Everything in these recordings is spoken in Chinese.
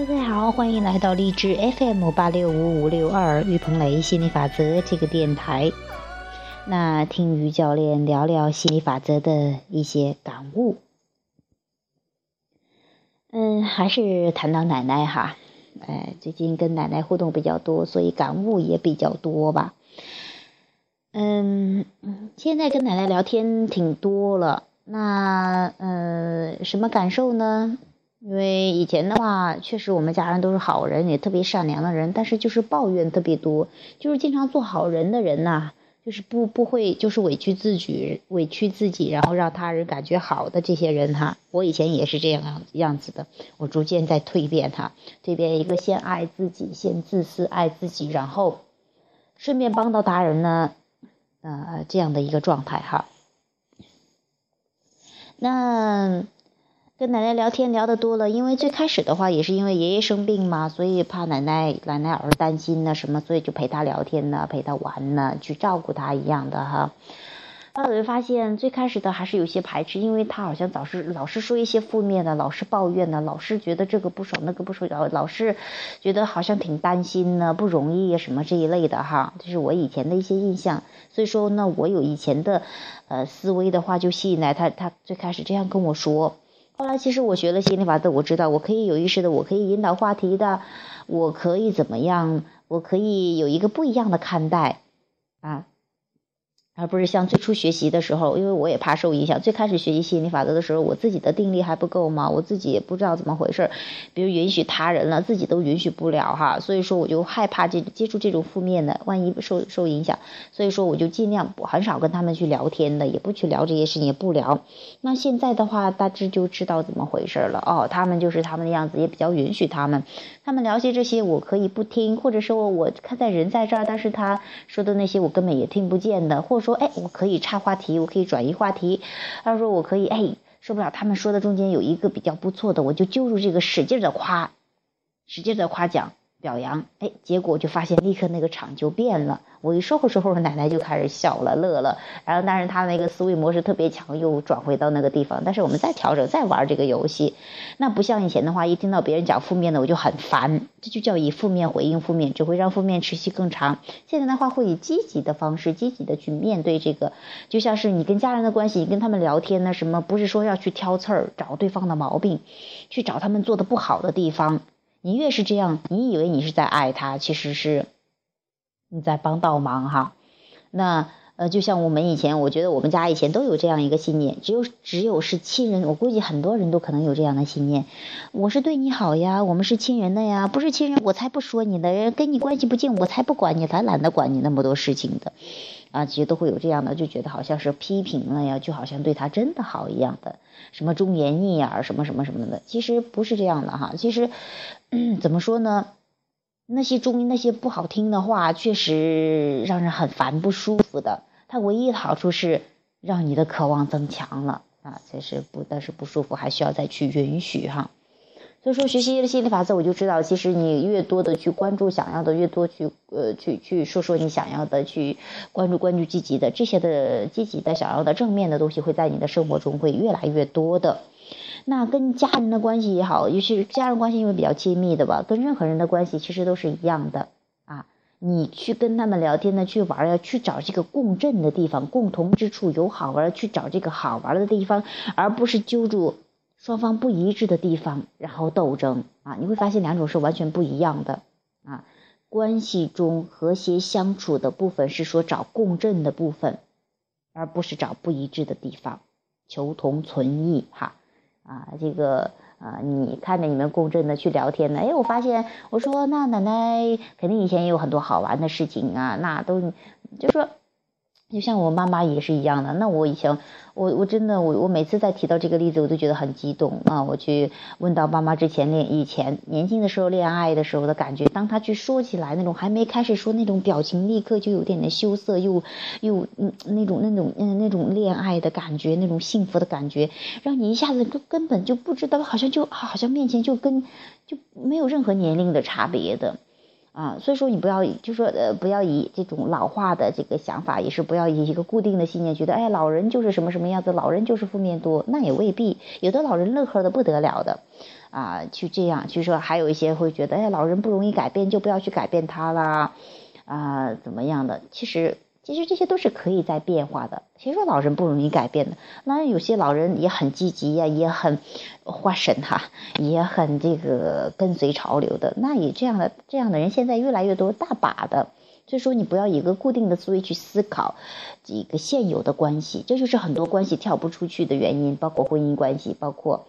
大家好，欢迎来到励志 FM 八六五五六二玉鹏雷心理法则这个电台。那听于教练聊聊心理法则的一些感悟。嗯，还是谈到奶奶哈，哎，最近跟奶奶互动比较多，所以感悟也比较多吧。嗯，现在跟奶奶聊天挺多了，那呃，什么感受呢？因为以前的话，确实我们家人都是好人，也特别善良的人，但是就是抱怨特别多，就是经常做好人的人呐，就是不不会就是委屈自己，委屈自己，然后让他人感觉好的这些人哈，我以前也是这样样子的，我逐渐在蜕变哈，蜕变一个先爱自己，先自私爱自己，然后顺便帮到他人呢，呃这样的一个状态哈，那。跟奶奶聊天聊得多了，因为最开始的话也是因为爷爷生病嘛，所以怕奶奶奶奶儿担心呢什么，所以就陪他聊天呢，陪他玩呢，去照顾他一样的哈。后来我就发现，最开始的还是有些排斥，因为他好像老是老是说一些负面的，老是抱怨的，老是觉得这个不爽那个不爽，老老是觉得好像挺担心呢，不容易什么这一类的哈，这是我以前的一些印象。所以说呢，我有以前的呃思维的话，就吸引来他，他最开始这样跟我说。后来其实我学了心理法则，我知道我可以有意识的，我可以引导话题的，我可以怎么样？我可以有一个不一样的看待，啊。而不是像最初学习的时候，因为我也怕受影响。最开始学习吸引力法则的时候，我自己的定力还不够嘛，我自己也不知道怎么回事。比如允许他人了，自己都允许不了哈，所以说我就害怕这接触这种负面的，万一受受影响。所以说我就尽量不很少跟他们去聊天的，也不去聊这些事情，也不聊。那现在的话，大致就知道怎么回事了哦。他们就是他们的样子，也比较允许他们。他们聊些这些，我可以不听，或者说我看在人在这儿，但是他说的那些我根本也听不见的，或者说。说哎，我可以插话题，我可以转移话题。他说我可以哎，受不了他们说的中间有一个比较不错的，我就揪住这个使劲的夸，使劲的夸奖。表扬，哎，结果就发现立刻那个场就变了。我一说话时候，奶奶就开始笑了，乐了。然后，但是他那个思维模式特别强，又转回到那个地方。但是我们再调整，再玩这个游戏，那不像以前的话，一听到别人讲负面的，我就很烦。这就叫以负面回应负面，只会让负面持续更长。现在的话，会以积极的方式，积极的去面对这个，就像是你跟家人的关系，你跟他们聊天呢，什么不是说要去挑刺儿，找对方的毛病，去找他们做的不好的地方。你越是这样，你以为你是在爱他，其实是你在帮倒忙哈。那呃，就像我们以前，我觉得我们家以前都有这样一个信念，只有只有是亲人，我估计很多人都可能有这样的信念。我是对你好呀，我们是亲人的呀，不是亲人我才不说你的，跟你关系不近我才不管你，才懒得管你那么多事情的。啊，其实都会有这样的，就觉得好像是批评了呀，就好像对他真的好一样的，什么忠言逆耳，什么什么什么的，其实不是这样的哈。其实怎么说呢？那些中那些不好听的话，确实让人很烦不舒服的。它唯一的好处是让你的渴望增强了啊，其实不但是不舒服，还需要再去允许哈。所以说，学习心理法则，我就知道，其实你越多的去关注想要的，越多去呃去去说说你想要的，去关注关注积极的这些的积极的想要的正面的东西，会在你的生活中会越来越多的。那跟家人的关系也好，尤其是家人关系因为比较亲密的吧，跟任何人的关系其实都是一样的啊。你去跟他们聊天呢，去玩要去找这个共振的地方，共同之处有好玩，去找这个好玩的地方，而不是揪住。双方不一致的地方，然后斗争啊，你会发现两种是完全不一样的啊。关系中和谐相处的部分是说找共振的部分，而不是找不一致的地方，求同存异哈啊。这个啊，你看着你们共振的去聊天呢，哎，我发现我说那奶奶肯定以前也有很多好玩的事情啊，那都就说。就像我妈妈也是一样的，那我以前，我我真的我我每次在提到这个例子，我都觉得很激动啊！我去问到妈妈之前恋以前年轻的时候恋爱的时候的感觉，当她去说起来那种还没开始说那种表情，立刻就有点点羞涩，又又嗯那种那种嗯那种恋爱的感觉，那种幸福的感觉，让你一下子根根本就不知道，好像就好像面前就跟就没有任何年龄的差别的。啊，所以说你不要就说呃不要以这种老化的这个想法，也是不要以一个固定的信念，觉得哎老人就是什么什么样子，老人就是负面多，那也未必，有的老人乐呵的不得了的，啊，去这样，去说还有一些会觉得哎老人不容易改变，就不要去改变他啦，啊怎么样的，其实。其实这些都是可以在变化的。谁说老人不容易改变的？那有些老人也很积极呀，也很花神哈，也很这个跟随潮流的。那也这样的这样的人现在越来越多，大把的。所以说你不要以一个固定的思维去思考几个现有的关系，这就是很多关系跳不出去的原因，包括婚姻关系，包括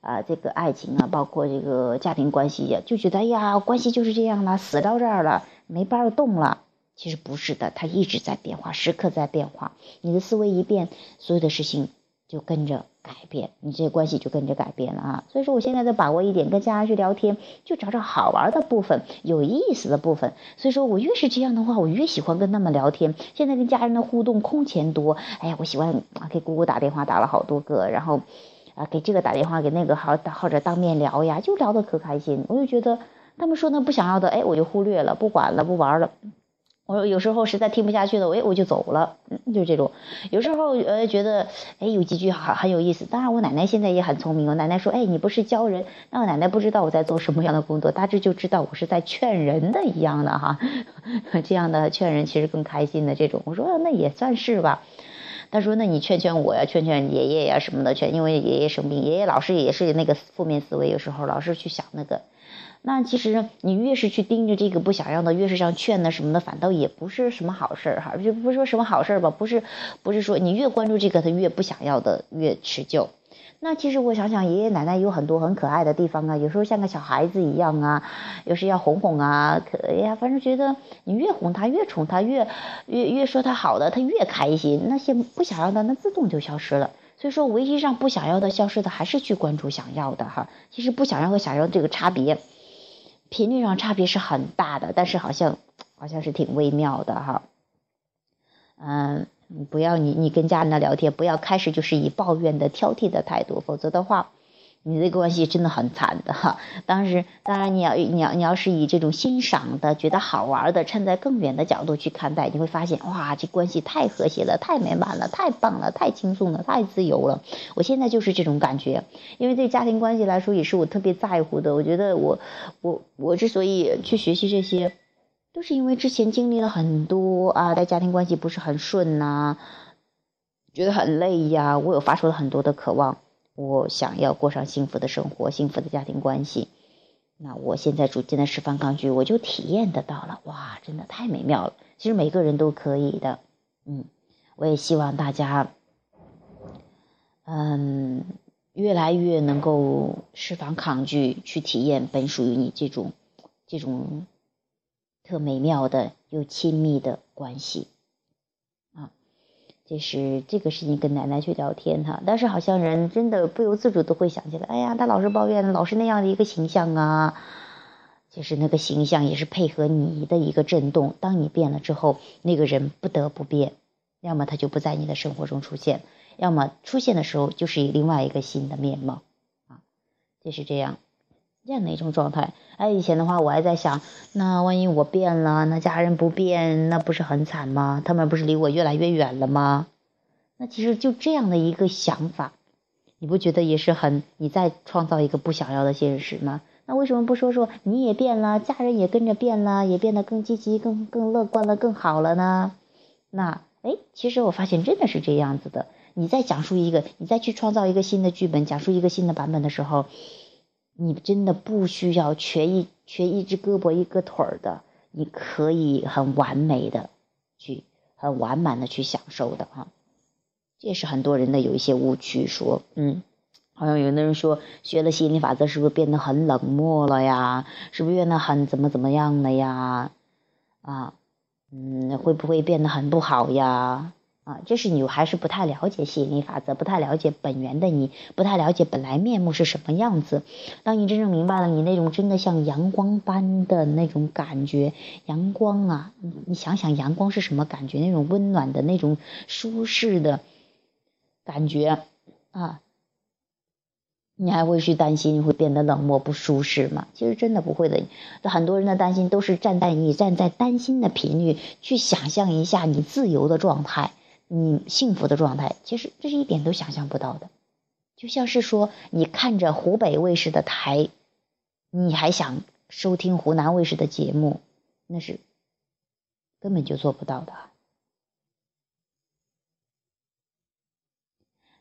啊这个爱情啊，包括这个家庭关系呀，就觉得哎呀关系就是这样了，死到这儿了，没法动了。其实不是的，它一直在变化，时刻在变化。你的思维一变，所有的事情就跟着改变，你这些关系就跟着改变了啊。所以说，我现在在把握一点，跟家人去聊天，就找找好玩的部分，有意思的部分。所以说我越是这样的话，我越喜欢跟他们聊天。现在跟家人的互动空前多，哎呀，我喜欢给姑姑打电话，打了好多个，然后啊给这个打电话，给那个好或者当面聊呀，就聊得可开心。我就觉得他们说那不想要的，哎，我就忽略了，不管了，不玩了。我有时候实在听不下去了，我我就走了，就这种。有时候呃觉得哎有几句好很有意思。当然我奶奶现在也很聪明，我奶奶说哎你不是教人，那我奶奶不知道我在做什么样的工作，大致就知道我是在劝人的一样的哈。这样的劝人其实更开心的这种。我说那也算是吧。他说那你劝劝我呀，劝劝爷爷呀什么的劝，因为爷爷生病，爷爷老是也是那个负面思维，有时候老是去想那个。那其实你越是去盯着这个不想要的，越是像劝的什么的，反倒也不是什么好事儿哈，就不是说什么好事儿吧，不是，不是说你越关注这个，他越不想要的越持久。那其实我想想，爷爷奶奶有很多很可爱的地方啊，有时候像个小孩子一样啊，有时要哄哄啊，可哎呀，反正觉得你越哄他，越宠他，越越越说他好的，他越开心。那些不想要的，那自动就消失了。所以说，唯一让不想要的消失的，还是去关注想要的哈。其实不想要和想要这个差别。频率上差别是很大的，但是好像好像是挺微妙的哈。嗯，不要你你跟家人的聊天，不要开始就是以抱怨的挑剔的态度，否则的话。你的关系真的很惨的哈，当时当然你要你要你要是以这种欣赏的、觉得好玩的、站在更远的角度去看待，你会发现哇，这关系太和谐了、太美满了、太棒了、太轻松了、太自由了。我现在就是这种感觉，因为对家庭关系来说也是我特别在乎的。我觉得我我我之所以去学习这些，都是因为之前经历了很多啊，在家庭关系不是很顺呐，觉得很累呀，我有发出了很多的渴望。我想要过上幸福的生活，幸福的家庭关系。那我现在逐渐的释放抗拒，我就体验得到了。哇，真的太美妙了！其实每个人都可以的。嗯，我也希望大家，嗯，越来越能够释放抗拒，去体验本属于你这种这种特美妙的又亲密的关系。啊就是这个事情跟奶奶去聊天哈，但是好像人真的不由自主都会想起来，哎呀，他老是抱怨，老是那样的一个形象啊。其实那个形象也是配合你的一个震动，当你变了之后，那个人不得不变，要么他就不在你的生活中出现，要么出现的时候就是以另外一个新的面貌啊，就是这样这样的一种状态。哎，以前的话我还在想，那万一我变了，那家人不变，那不是很惨吗？他们不是离我越来越远了吗？那其实就这样的一个想法，你不觉得也是很你在创造一个不想要的现实吗？那为什么不说说你也变了，家人也跟着变了，也变得更积极、更更乐观了、更好了呢？那哎，其实我发现真的是这样子的。你在讲述一个，你再去创造一个新的剧本，讲述一个新的版本的时候，你真的不需要缺一缺一只胳膊一个腿儿的，你可以很完美的去很完满的去享受的哈。这也是很多人的有一些误区，说，嗯，好像有的人说学了吸引力法则是不是变得很冷漠了呀？是不是变得很怎么怎么样了呀？啊，嗯，会不会变得很不好呀？啊，这是你还是不太了解吸引力法则，不太了解本源的你，不太了解本来面目是什么样子。当你真正明白了，你那种真的像阳光般的那种感觉，阳光啊，你想想阳光是什么感觉？那种温暖的那种舒适的。感觉啊，你还会去担心会变得冷漠不舒适吗？其实真的不会的。很多人的担心都是站在你站在担心的频率去想象一下你自由的状态，你幸福的状态。其实这是一点都想象不到的。就像是说你看着湖北卫视的台，你还想收听湖南卫视的节目，那是根本就做不到的。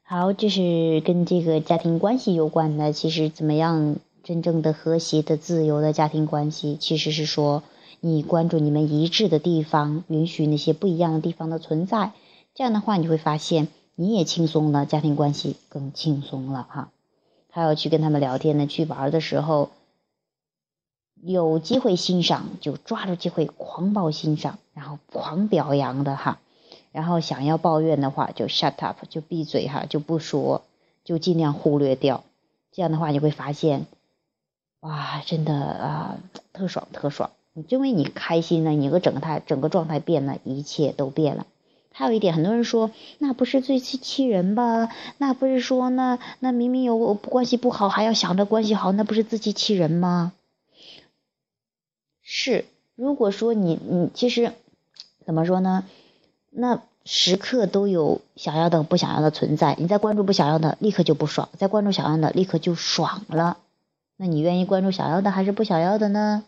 好，这是跟这个家庭关系有关的。其实，怎么样真正的和谐的、自由的家庭关系，其实是说你关注你们一致的地方，允许那些不一样的地方的存在。这样的话，你会发现你也轻松了，家庭关系更轻松了哈。还要去跟他们聊天呢，去玩的时候，有机会欣赏就抓住机会狂暴欣赏，然后狂表扬的哈。然后想要抱怨的话，就 shut up，就闭嘴哈，就不说，就尽量忽略掉。这样的话，你会发现，哇，真的啊，特爽特爽。因为你开心了，你个整个态整个状态变了，一切都变了。还有一点，很多人说，那不是自欺欺人吧？那不是说，那那明明有关系不好，还要想着关系好，那不是自欺欺人吗？是，如果说你你其实怎么说呢？那时刻都有想要的、不想要的存在。你在关注不想要的，立刻就不爽；在关注想要的，立刻就爽了。那你愿意关注想要的还是不想要的呢？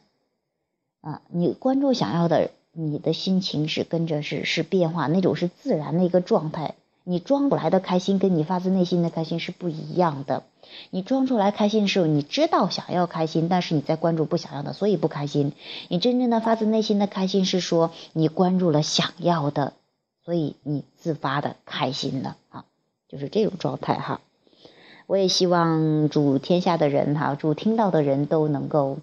啊，你关注想要的，你的心情是跟着是是变化，那种是自然的一个状态。你装出来的开心，跟你发自内心的开心是不一样的。你装出来开心的时候，你知道想要开心，但是你在关注不想要的，所以不开心。你真正的发自内心的开心是说，你关注了想要的。所以你自发的开心了啊，就是这种状态哈。我也希望主天下的人哈，主听到的人都能够，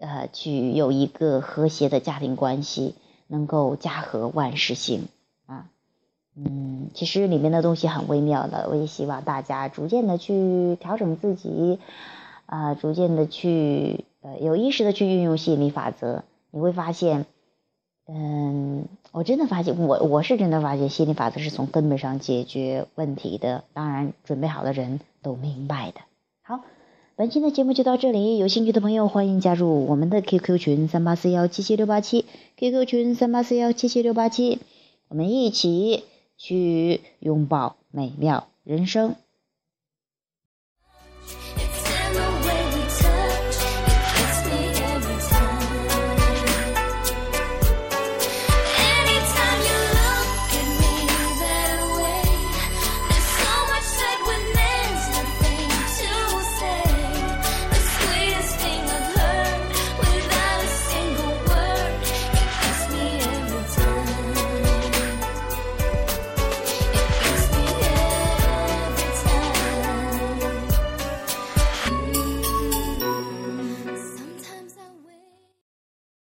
呃，去有一个和谐的家庭关系，能够家和万事兴啊。嗯，其实里面的东西很微妙的，我也希望大家逐渐的去调整自己，啊，逐渐的去呃有意识的去运用吸引力法则，你会发现。嗯，我真的发现，我我是真的发现，心理法则是从根本上解决问题的。当然，准备好的人都明白的。好，本期的节目就到这里，有兴趣的朋友欢迎加入我们的 QQ 群三八四幺七七六八七，QQ 群三八四幺七七六八七，我们一起去拥抱美妙人生。